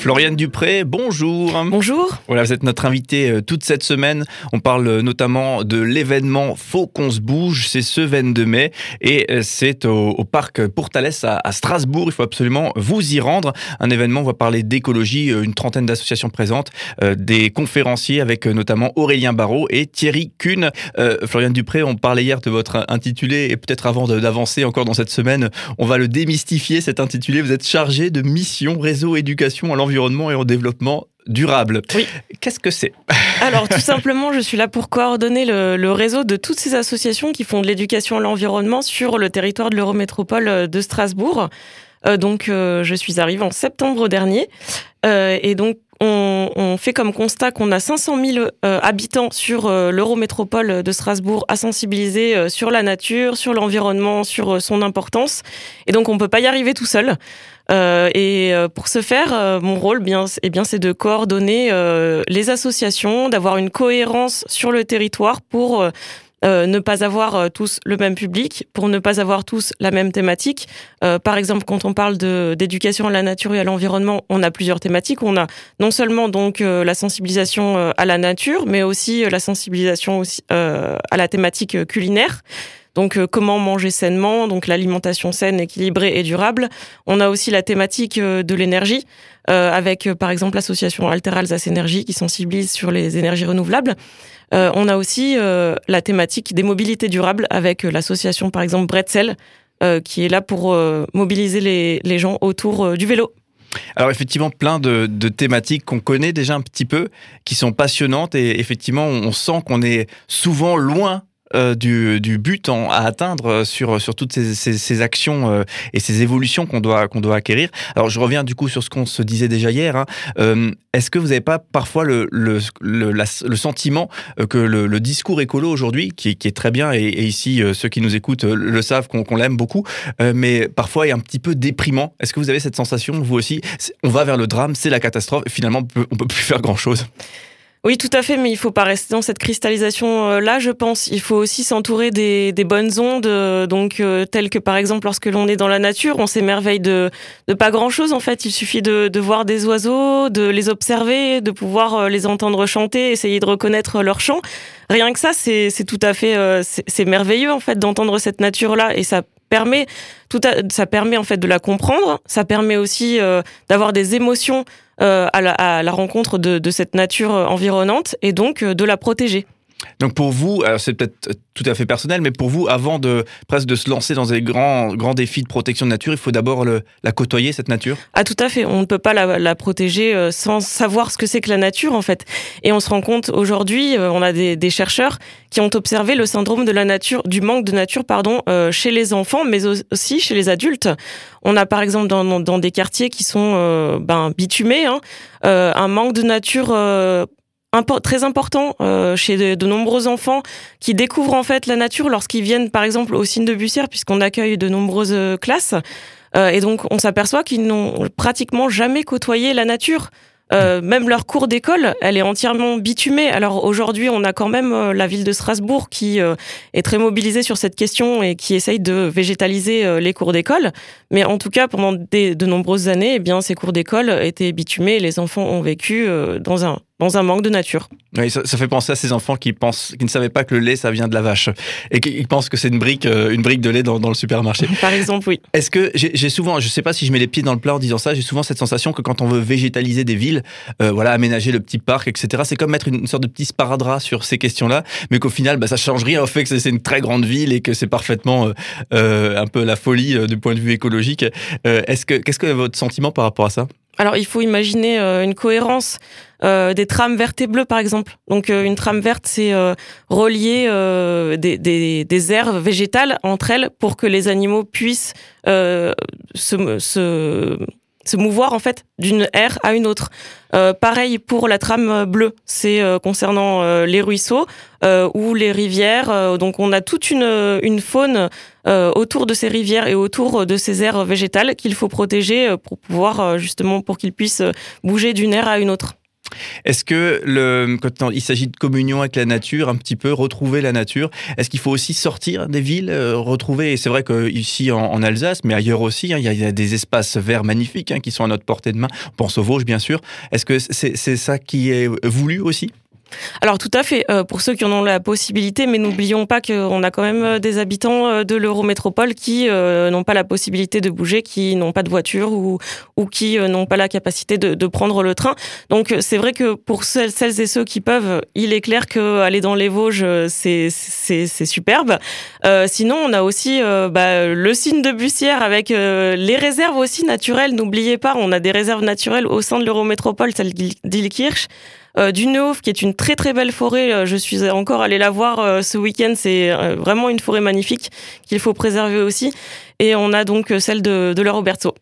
Floriane Dupré, bonjour. Bonjour. Voilà, vous êtes notre invité euh, toute cette semaine. On parle euh, notamment de l'événement Faut qu'on se bouge. C'est ce 22 mai et euh, c'est au, parc Pourtalès à, Strasbourg. Il faut absolument vous y rendre. Un événement, on va parler d'écologie, une trentaine d'associations présentes, des conférenciers avec notamment Aurélien Barraud et Thierry Kuhn. Floriane Dupré, on parlait hier de votre intitulé et peut-être avant d'avancer encore dans cette semaine, on va le démystifier cet intitulé. Vous êtes chargé de mission réseau éducation à l'environnement environnement et au développement durable. Oui. Qu'est-ce que c'est? Alors tout simplement, je suis là pour coordonner le, réseau de toutes ces associations qui font de l'éducation à l'environnement sur le territoire de l'Eurométropole euh, de Strasbourg. Euh, donc euh, je suis arrivée en septembre dernier et donc on, fait comme constat qu'on a 500 000 habitants sur l'Eurométropole de Strasbourg à sensibiliser sur la nature, sur l'environnement, sur son importance. Et donc on ne peut pas y arriver tout seul. Euh, et euh, pour ce faire, euh, mon rôle, bien, eh bien, c'est de coordonner les associations, d'avoir une cohérence sur le territoire pour ne pas avoir tous le même public, pour ne pas avoir tous la même thématique. par exemple, quand on parle d'éducation à la nature et à l'environnement, on a plusieurs thématiques. On a non seulement donc la sensibilisation à la nature, mais aussi la sensibilisation aussi, à la thématique culinaire. Donc euh, comment manger sainement, donc l'alimentation saine, équilibrée et durable. On a aussi la thématique euh, de l'énergie euh, avec par exemple l'association Alter Alsace Énergie qui sensibilise sur les énergies renouvelables. on a aussi la thématique des mobilités durables avec l'association par exemple Bretzel qui est là pour mobiliser les, gens autour du vélo. Alors effectivement, plein de thématiques qu'on connaît déjà un petit peu, qui sont passionnantes et effectivement, on sent qu'on est souvent loin euh, du, but à atteindre euh, sur, sur toutes ces, actions euh, et ces évolutions qu'on doit, qu'on doit acquérir. Alors je reviens du coup sur ce qu'on se disait déjà hier. Hein. Est-ce que vous n'avez pas parfois le, le, le, sentiment que le, discours écolo aujourd'hui, qui, qui, est très bien, et, ici ceux qui nous écoutent le savent qu'on l'aime beaucoup, mais parfois est un petit peu déprimant Est-ce que vous avez cette sensation, vous aussi On va vers le drame, c'est la catastrophe, finalement on ne peut plus faire grand-chose? Oui, tout à fait, mais il faut pas rester dans cette cristallisation-là, je pense. Il faut aussi s'entourer des, bonnes ondes, euh, donc euh, telles que par exemple lorsque l'on est dans la nature, on s'émerveille de, pas grand-chose en fait. Il suffit de, voir des oiseaux, de les observer, de pouvoir euh, les entendre chanter, essayer de reconnaître leur chant. Rien que ça, c'est tout à fait, c'est merveilleux en fait d'entendre cette nature-là et ça permet tout ça permet en fait de la comprendre. Ça permet aussi d'avoir des émotions euh, à la, rencontre de, cette nature environnante et donc euh, de la protéger. Donc pour vous, c'est peut-être tout à fait personnel, mais pour vous, avant de presque de se lancer dans des grands, grands défis de protection de nature, il faut d'abord la côtoyer, cette nature? Ah tout à fait, on ne peut pas la, protéger euh, sans savoir ce que c'est que la nature en fait. Et on se rend compte aujourd'hui, euh, on a des, chercheurs qui ont observé le syndrome de la nature, du manque de nature pardon, euh, chez les enfants, mais aussi chez les adultes. On a par exemple dans, dans, des quartiers qui sont ben, bitumés, hein, un manque de nature très important euh, chez de, nombreux enfants qui découvrent en fait la nature lorsqu'ils viennent par exemple au signe de Bussière puisqu'on accueille de nombreuses euh, classes euh, et donc on s'aperçoit qu'ils n'ont pratiquement jamais côtoyé la nature. même leur cours d'école, elle est entièrement bitumée. Alors aujourd'hui, on a quand même la ville de Strasbourg qui est très mobilisée sur cette question et qui essaye de végétaliser les cours d'école. Mais en tout cas, pendant de nombreuses années, eh bien, ces cours d'école étaient bitumés et les enfants ont vécu dans un dans un manque de nature. Oui, ça, fait penser à ces enfants qui pensent, qui ne savaient pas que le lait ça vient de la vache et qui, pensent que c'est une brique, euh, une brique de lait dans, le supermarché. Par exemple, oui. Est-ce que j'ai souvent, je sais pas si je mets les pieds dans le plat en disant ça, j'ai souvent cette sensation que quand on veut végétaliser des villes, euh, voilà, aménager le petit parc, etc. C'est comme mettre une, sorte de petit sparadrap sur ces questions-là, mais qu'au final, bah, ça change rien au fait que c'est une très grande ville et que c'est parfaitement euh, un peu la folie du point de vue écologique. Est-ce que qu'est-ce que votre sentiment par rapport à ça? Alors, il faut imaginer euh, une cohérence euh, des trames vertes et bleues, par exemple. Donc, euh, une trame verte, c'est relier des, aires végétales entre elles pour que les animaux puissent se, se se mouvoir en fait d'une aire à une autre. Euh, pareil pour la trame bleue, c'est euh, concernant euh, les ruisseaux ou les rivières. donc on a toute une, une faune autour de ces rivières et autour de ces aires végétales qu'il faut protéger pour pouvoir justement pour qu'ils puissent bouger d'une aire à une autre. Est-ce que le, quand il s'agit de communion avec la nature, un petit peu retrouver la nature, est-ce qu'il faut aussi sortir des villes, euh, retrouver, et c'est vrai qu'ici en, Alsace, mais ailleurs aussi, hein, il, y a, des espaces verts magnifiques hein, qui sont à notre portée de main, on pense aux Vosges bien sûr, est-ce que c'est ça qui est voulu aussi? Alors tout à fait, euh, pour ceux qui en ont la possibilité, mais n'oublions pas qu'on a quand même euh, des habitants euh, de l'Eurométropole qui n'ont pas la possibilité de bouger, qui n'ont pas de voiture ou, ou qui n'ont pas la capacité de, prendre le train. Donc c'est vrai que pour celles, et ceux qui peuvent, il est clair qu'aller dans les Vosges, c'est superbe. Sinon, on a aussi bah, le signe de Bussière avec les réserves aussi naturelles. N'oubliez pas, on a des réserves naturelles au sein de l'Eurométropole, celle d'Ilkirch euh, du Neuf, qui est une très très belle forêt. Euh, je suis encore allée la voir euh, ce week-end. C'est vraiment une forêt magnifique qu'il faut préserver aussi. Et on a donc celle de, de la Roberto.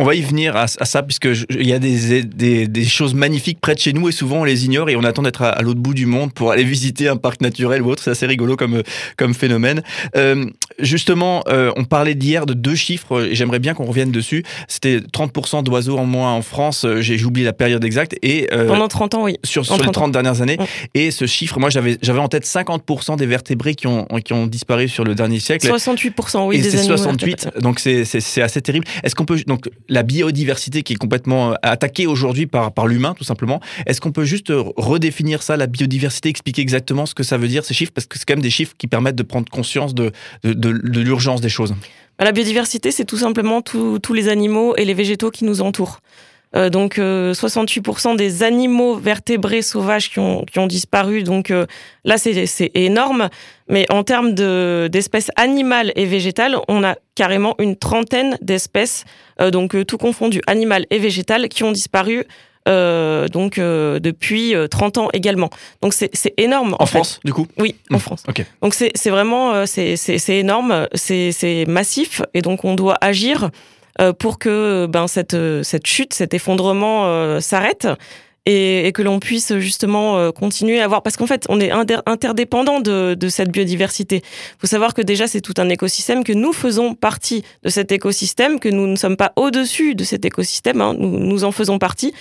On va y venir à, ça, puisque il y a des, des, choses magnifiques près de chez nous et souvent on les ignore et on attend d'être à, l'autre bout du monde pour aller visiter un parc naturel ou autre. C'est assez rigolo comme, comme phénomène. Euh, justement, euh, on parlait d'hier de deux chiffres et j'aimerais bien qu'on revienne dessus. C'était 30% d'oiseaux en moins en France. Euh, j'ai oublié la période exacte. Et, Pendant 30 ans, oui. Sur, sur les 30 dernières années. Et ce chiffre, moi j'avais en tête 50% des vertébrés qui ont, qui ont disparu sur le dernier siècle. 68%, oui. Et c'est 68, donc c'est assez terrible. Est-ce qu'on peut. Donc, la biodiversité qui est complètement euh, attaquée aujourd'hui par, par l'humain, tout simplement. Est-ce qu'on peut juste redéfinir ça, la biodiversité, expliquer exactement ce que ça veut dire, ces chiffres? Parce que c'est quand même des chiffres qui permettent de prendre conscience de, de, de, l'urgence des choses. Bah, la biodiversité, c'est tout simplement tous les animaux et les végétaux qui nous entourent. Euh, donc 68% euh, des animaux vertébrés sauvages qui ont, qui ont disparu. Donc euh, là, c'est énorme. Mais en termes d'espèces animales et végétales, on a carrément une trentaine d'espèces, donc tout confondu, animales et végétales, qui ont disparu donc depuis 30 ans également. Donc c'est énorme. En, France, du coup? Oui, en mmh. France. Donc c'est vraiment c'est énorme, c'est massif, et donc on doit agir euh, pour que ben, cette, cette chute, cet effondrement euh, s'arrête. Et, que l'on puisse justement euh, continuer à avoir parce qu'en fait on est interdépendant de, de, cette biodiversité. Il faut savoir que déjà c'est tout un écosystème que nous faisons partie de cet écosystème, que nous ne sommes pas au-dessus de cet écosystème, hein, nous, nous en faisons partie.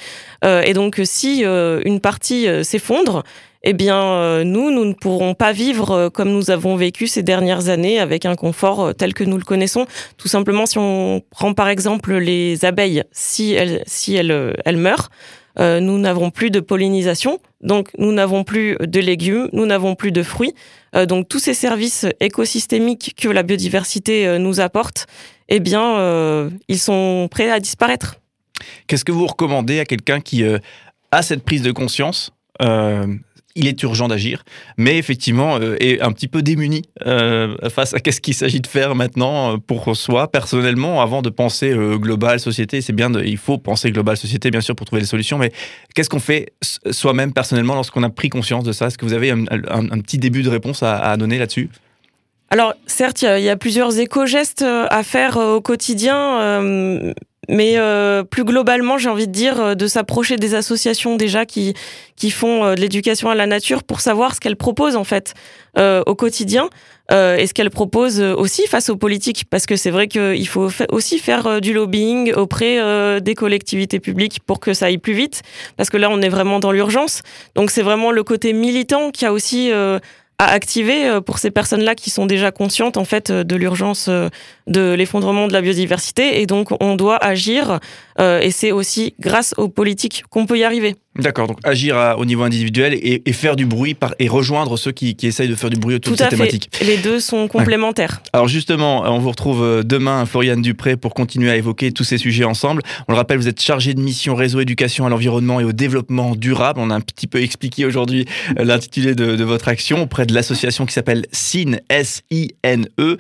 Euh, et donc si euh, une partie s'effondre, eh bien, euh, nous, nous ne pourrons pas vivre euh, comme nous avons vécu ces dernières années avec un confort euh, tel que nous le connaissons. Tout simplement, si on prend par exemple les abeilles, si elles, si elles, elles meurent, nous n'avons plus de pollinisation, donc nous n'avons plus de légumes, nous n'avons plus de fruits. donc tous ces services écosystémiques que la biodiversité nous apporte, eh bien, ils sont prêts à disparaître. Qu'est-ce que vous recommandez à quelqu'un qui a cette prise de conscience il est urgent d'agir, mais effectivement euh, est un petit peu démuni euh, face à qu'est-ce qu'il s'agit de faire maintenant euh, pour soi. Personnellement avant de penser global société. C'est bien, il faut penser global société bien sûr pour trouver des solutions, mais qu'est-ce qu'on fait soi-même personnellement lorsqu'on a pris conscience de ça? Est-ce que vous avez un, petit début de réponse à, donner là-dessus? Alors, certes, il y, a plusieurs éco-gestes à faire au quotidien, mais euh, plus globalement, j'ai envie de dire euh, de s'approcher des associations déjà qui qui font euh, de l'éducation à la nature pour savoir ce qu'elles proposent en fait au quotidien et ce qu'elles proposent aussi face aux politiques. Parce que c'est vrai qu'il faut aussi faire du lobbying auprès des collectivités publiques pour que ça aille plus vite. Parce que là on est vraiment dans l'urgence. Donc c'est vraiment le côté militant qui a aussi à activer pour ces personnes-là qui sont déjà conscientes en fait de l'urgence de l'effondrement de la biodiversité. Et donc on doit agir euh, et c'est aussi grâce aux politiques qu'on peut y arriver. D'accord, donc agir au niveau individuel et, faire du bruit par, et rejoindre ceux qui, essayent de faire du bruit autour de cette thématique. Les deux sont complémentaires. Alors justement, on vous retrouve euh, demain, Floriane Dupré, pour continuer à évoquer tous ces sujets ensemble. On le rappelle, vous êtes chargé de mission réseau éducation à l'environnement et au développement durable. On a un petit peu expliqué aujourd'hui euh, l'intitulé de, votre action auprès de l'association qui s'appelle SINE, S-I-N-E.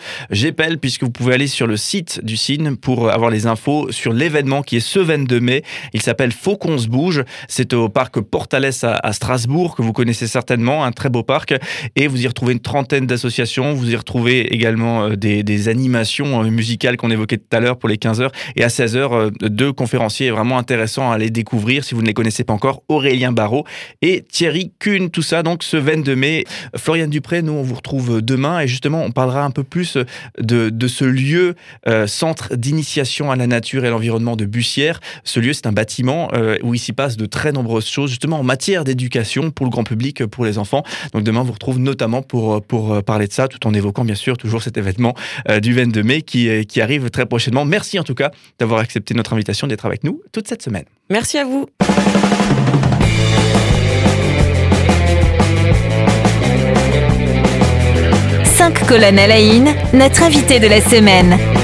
Puisque vous pouvez aller sur le site du CIN pour avoir les infos sur l'événement qui est ce 22 mai. Il s'appelle Faut qu'on se bouge. C'est au parc Portales à, Strasbourg, que vous connaissez certainement, un très beau parc. Et vous y retrouvez une trentaine d'associations. Vous y retrouvez également euh, des, animations euh, musicales qu'on évoquait tout à l'heure pour les 15h. Et à 16h, euh, deux conférenciers vraiment intéressants à aller découvrir si vous ne les connaissez pas encore. Aurélien Barraud et Thierry Kuhn. Tout ça donc ce 22 mai. Floriane Dupré, nous on vous retrouve demain et justement on parlera un peu plus de, ce lieu centre d'initiation à la nature et l'environnement de Bussière Ce lieu, c'est un bâtiment où il s'y passe de très nombreuses choses, justement en matière d'éducation pour le grand public, pour les enfants. Donc demain, on vous retrouve notamment pour, pour parler de ça, tout en évoquant bien sûr toujours cet événement du 22 mai qui, qui arrive très prochainement. Merci en tout cas d'avoir accepté notre invitation d'être avec nous toute cette semaine. Merci à vous. Cinq colonnes à la notre invité de la semaine.